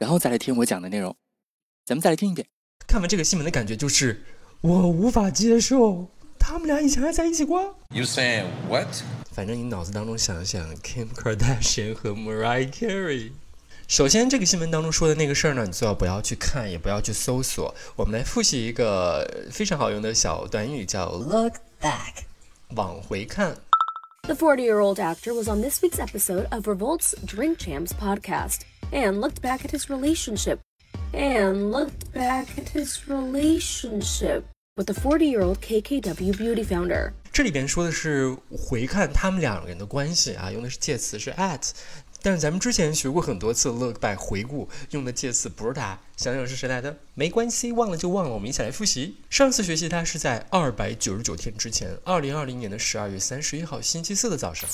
然后再来听我讲的内容。咱们再来听一遍。看完这个新闻的感觉就是，我无法接受他们俩以前还在一起过。You saying what？反正你脑子当中想想，Kim Kardashian 和 Mariah Carey。首先，这个新闻当中说的那个事儿呢，你最好不要去看，也不要去搜索。我们来复习一个非常好用的小短语，叫 look back，往回看。The 40 year old actor was on this week's episode of Revolt's Drink Champs podcast and looked back at his relationship. And looked back at his relationship with the 40 year old KKW beauty founder. 这里边说的是回看他们两个人的关系啊，用的是介词是 at。但是咱们之前学过很多次 look back 回顾，用的介词不是它，想想是谁来的？没关系，忘了就忘了。我们一起来复习。上次学习它是在二百九十九天之前，二零二零年的十二月三十一号星期四的早上。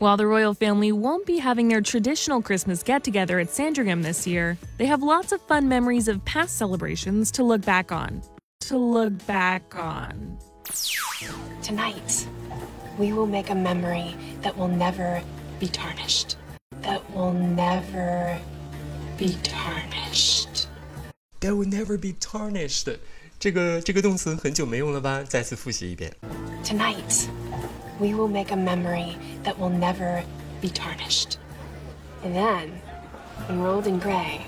While the royal family won't be having their traditional Christmas get together at Sandringham this year, they have lots of fun memories of past celebrations to look back on. To look back on. Tonight, we will make a memory that will never be tarnished. That will never be tarnished. That will never be tarnished. 这个这个动词很久没用了吧？再次复习一遍。Tonight, we will make a memory that will never be tarnished. And then, enrolled in gray,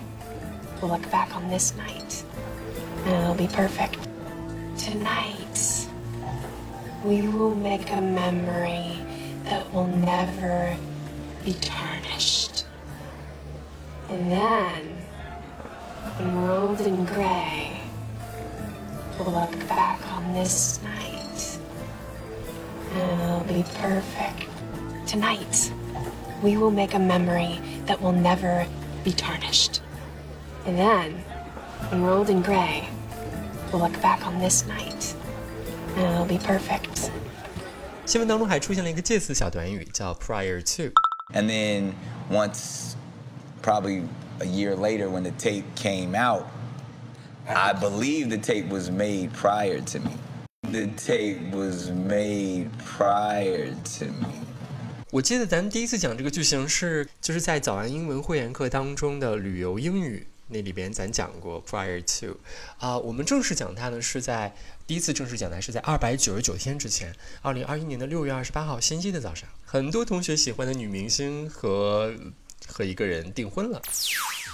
we'll look back on this night, and it'll be perfect. Tonight, we will make a memory that will never be tarnished. And then, enrolled in gray, we'll look back on this night, it'll be perfect. Tonight, we will make a memory that will never be tarnished. And then, enrolled in gray, we'll look back on this night, and it'll be perfect. 新闻当中还出现了一个介词小短语，叫 prior to。and then once, probably a year later, when the tape came out, I believe the tape was made prior to me. The tape was made prior to me. 我记得咱们第一次讲这个句型是，就是在早安英文会员课当中的旅游英语那里边，咱讲过 prior to，啊，我们正式讲它呢是在第一次正式讲它是在二百九十九天之前，二零二一年的六月二十八号星期的早上，很多同学喜欢的女明星和和一个人订婚了。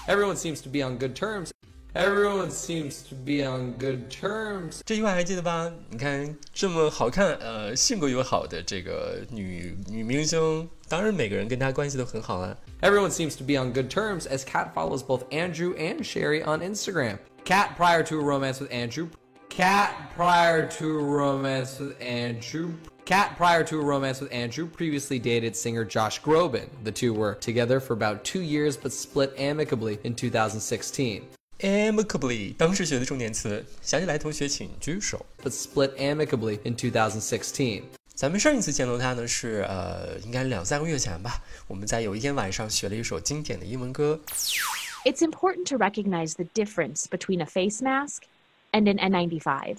Everyone seems to be on good terms. Everyone seems to be on good terms。这句话还记得吧？你看这么好看，呃，性格又好的这个女女明星，当然每个人跟她关系都很好啊。Everyone seems to be on good terms as Kat follows both Andrew and Cherie on Instagram. Kat prior to a romance with Andrew. Kat prior to a romance with Andrew. Kat, prior to a romance with Andrew, previously dated singer Josh Groban. The two were together for about two years but split amicably in 2016 Amicably，当时学的重点词，想起来同学请举手。But split amicably in 2016。咱们上一次见到他呢，是呃，应该两三个月前吧。我们在有一天晚上学了一首经典的英文歌。It's important to recognize the difference between a face mask and an N95.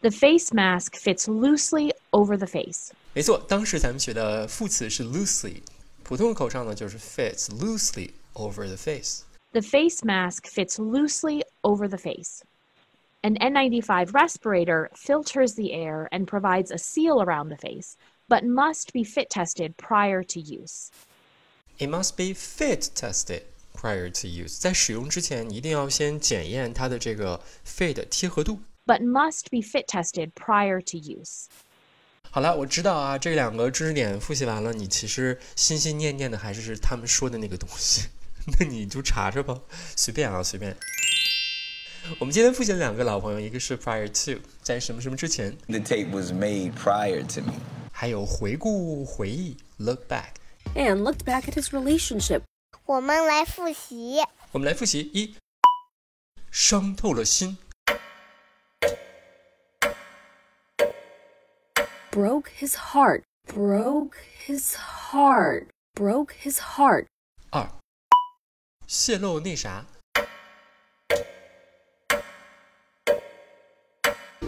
The face mask fits loosely over the face. 没错，当时咱们学的副词是 loosely，普通口上呢就是 fits loosely over the face。 the face mask fits loosely over the face. An N95 respirator filters the air and provides a seal around the face, but must be fit tested prior to use. It must be fit tested prior to use. 在使用之前，一定要先检验它的这个 fit 贴合度。But must be fit tested prior to use. 好了，我知道啊，这两个知识点复习完了，你其实心心念念的还是他们说的那个东西。 那你就查查吧，随便啊，随便。我们今天复习了两个老朋友，一个是 prior to，在什么什么之前。The tape was made prior to me。还有回顾回忆，look back。And looked back at his relationship 我们来复习。我们来复习一，伤透了心。Broke his heart. Broke his heart. Broke his heart. 二，泄露那啥。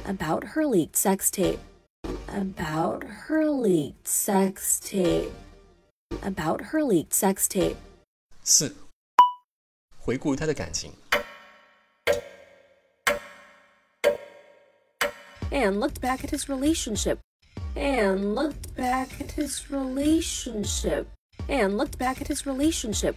About her leaked sex tape. About her leaked sex tape. About her leaked sex tape. 四，回顾他的感情。 And looked back at his relationship. And looked back at his relationship. And looked back at his relationship.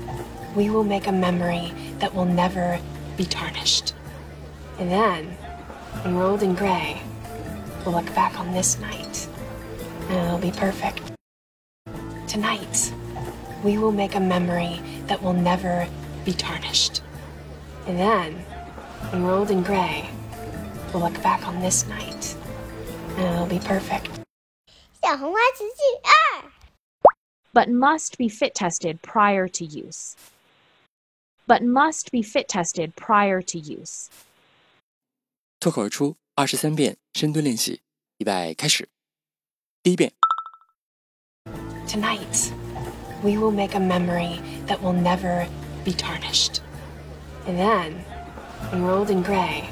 we will make a memory that will never be tarnished. And then, enrolled in gray, we'll look back on this night, and it'll be perfect. Tonight, we will make a memory that will never be tarnished. And then, enrolled in gray, we'll look back on this night, and it'll be perfect. 小红花词句二， but must be fit tested prior to use. But must be fit tested prior to use. 脱口而出二十三遍深蹲练习，预备开始。第一遍， Tonight, we will make a memory that will never be tarnished. And then, enrolled in gray,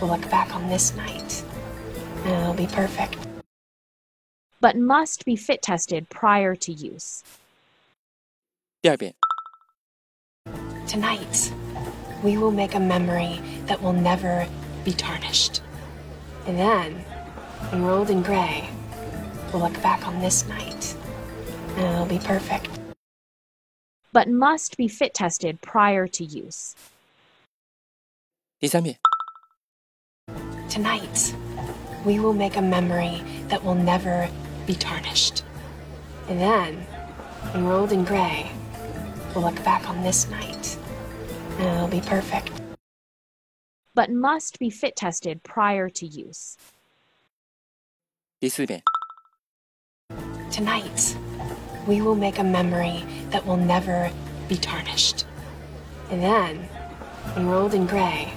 we'll look back on this night, and it'll be perfect. But must be fit tested prior to use. 第二遍， Tonight, we will make a memory that will never be tarnished. And then, enrolled in gray, we'll look back on this night, and it'll be perfect. But must be fit tested prior to use. 第三遍， Tonight, we will make a memory that will never be tarnished. And then, enrolled in gray, we'll look back on this night, and it'll be perfect. But must be fit tested prior to use. 第四遍， Tonight, we will make a memory that will never be tarnished. And then, enrolled in gray,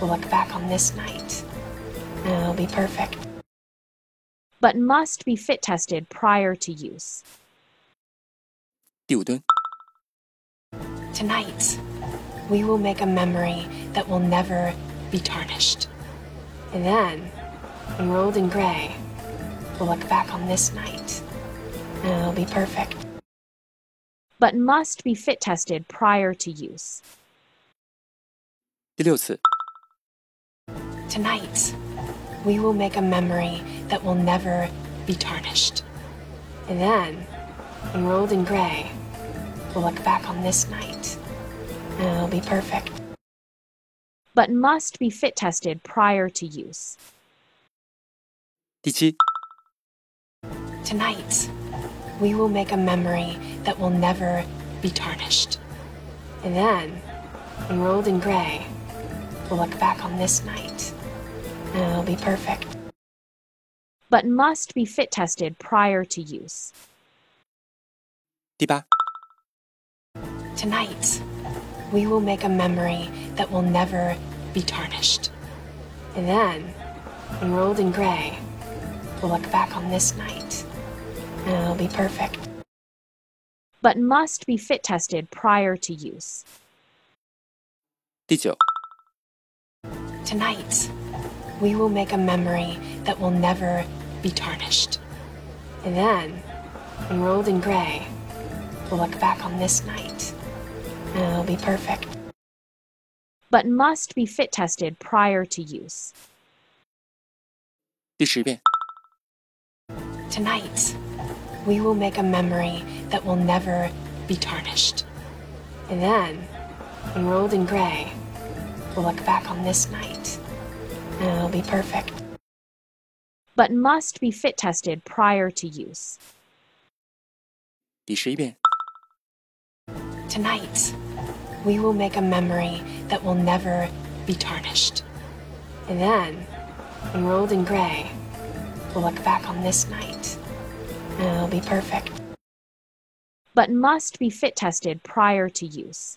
we'll look back on this night, and it'll be perfect. But must be fit tested prior to use. 第五蹲， Tonight, we will make a memory that will never be tarnished. And then, enrolled in gray, we'll look back on this night, and it'll be perfect. But must be fit tested prior to use. 第六次， Tonight, we will make a memory that will never be tarnished. And then, enrolled in gray, we'll look back on this night, and it'll be perfect. But must be fit tested prior to use. 第七， Tonight, we will make a memory that will never be tarnished. And then, enrolled in gray, we'll look back on this night, and it'll be perfect. But must be fit tested prior to use. 第八， Tonight, we will make a memory that will never be tarnished. And then, enrolled in gray, we'll look back on this night, and it'll be perfect. But must be fit tested prior to use. 第九，Tonight, we will make a memory that will never be tarnished. And then, enrolled in gray, we'll look back on this night, and it'll be perfect. But must be fit tested prior to use. 第十遍， Tonight, we will make a memory that will never be tarnished. And then, enrolled in gray, will look back on this night, and it'll be perfect. but must be fit tested prior to use. 第十一遍， Tonight, we will make a memory that will never be tarnished. And then, enrolled in gray, we'll look back on this night, and it'll be perfect. but must be fit tested prior to use.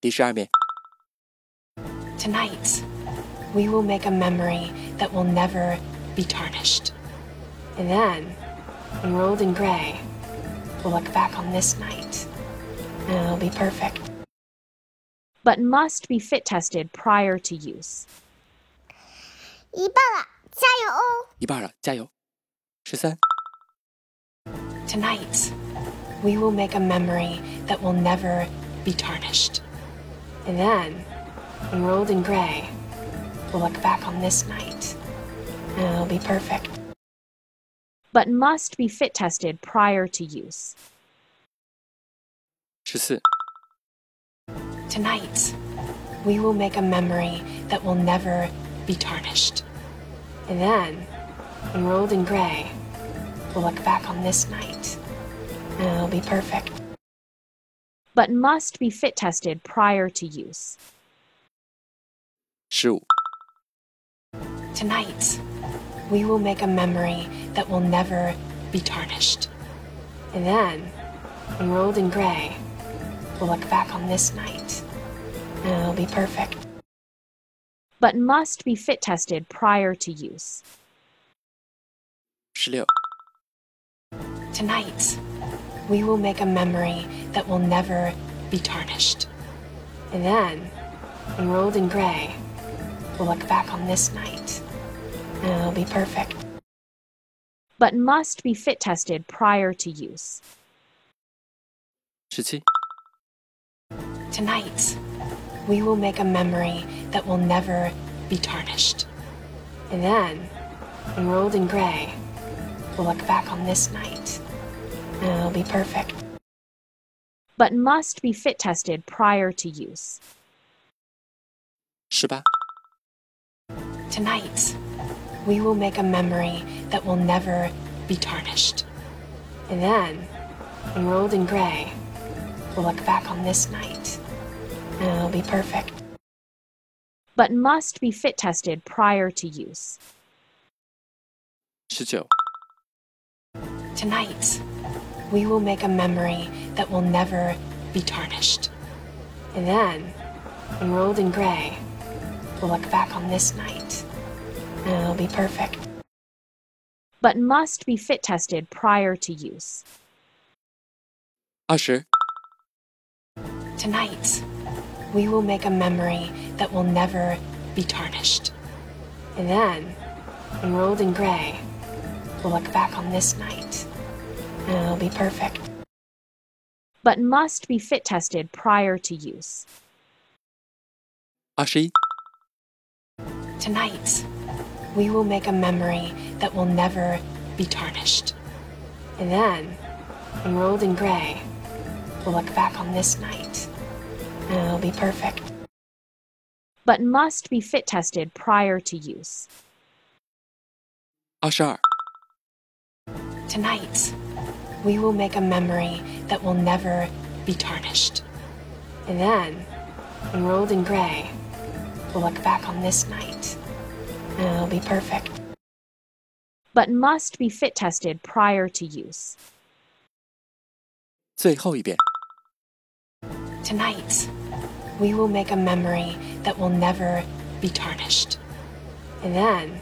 第十二遍， Tonight, we will make a memory that will never be tarnished. And then, enrolled in gray, we'll look back on this night, and it'll be perfect. but must be fit tested prior to use. 一半了，加油哦！一半了，加油！十三、 Tonight, we will make a memory that will never be tarnished. And then, enrolled in gray, we'll look back on this night, and it'll be perfect. but must be fit tested prior to use. 十四、 Tonight, we will make a memory that will never be tarnished. And then, enrolled in gray, we'll look back on this night, and it'll be perfect. but must be fit tested prior to use. 十五、 Tonight, we will make a memory that will never be tarnished. And then, enrolled in gray, We'll look back on this night, and it'll be perfect. But must be fit tested prior to use. 16. Tonight, we will make a memory that will never be tarnished. And then, enrolled in gray, we'll look back on this night, and it'll be perfect. But must be fit tested prior to use. 17. Tonight, we will make a memory that will never be tarnished. And then, enrolled in gray, we'll look back on this night, and it'll be perfect. but must be fit tested prior to use. 十八、Tonight, we will make a memory that will never be tarnished. And then, enrolled in gray, we'll look back on this night, and it'll be perfect. But must be fit tested prior to use. 19. Tonight, we will make a memory that will never be tarnished. And then, when we're old and gray, we'll look back on this night and it'll be perfect. But must be fit tested prior to use. 20. Tonight, we will make a memory that will never be tarnished. And then, enrolled in gray, we'll look back on this night and it'll be perfect. But must be fit tested prior to use. Ashi. Tonight, we will make a memory that will never be tarnished. And then, enrolled in gray, we'll look back on this night and it'll be perfect. but must be fit tested prior to use. 二十二、 Tonight, we will make a memory that will never be tarnished. And then, enrolled in gray, we'll look back on this night, and it'll be perfect. but must be fit tested prior to use. 最后一遍。 Tonight, we will make a memory that will never be tarnished. And then,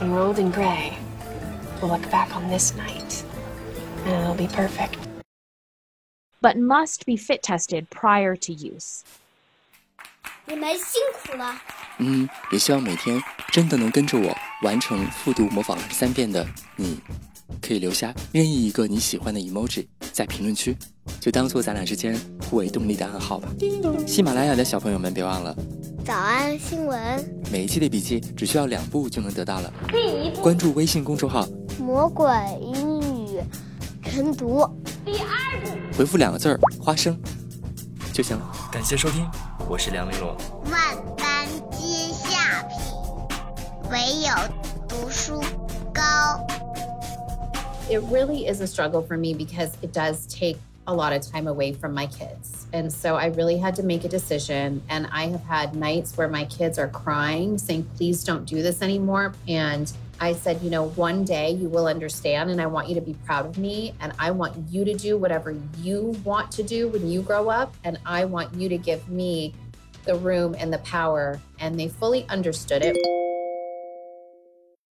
enrolled in gray, we'll look back on this night, and it'll be perfect. but must be fit tested prior to use. 你们辛苦了。嗯，也希望每天真的能跟着我完成复读模仿二十三遍的你，可以留下任意一个你喜欢的 emoji 在评论区， 就当做咱俩之间互为动力的暗号吧。喜马拉雅的小朋友们，别忘了早安新闻，每一期的笔记只需要两步就能得到了。第一步，关注微信公众号，魔鬼英语晨读。第二步，回复两个字儿“花生”，就就行了。感谢收听，我是梁玲珑。万般皆下品，唯有读书高。It really is a struggle for me because it does take a lot of time away from my kids. And so I really had to make a decision. And I have had nights where my kids are crying, saying, please don't do this anymore. And I said, you know, one day you will understand, and I want you to be proud of me. And I want you to do whatever you want to do when you grow up. And I want you to give me the room and the power. And they fully understood it.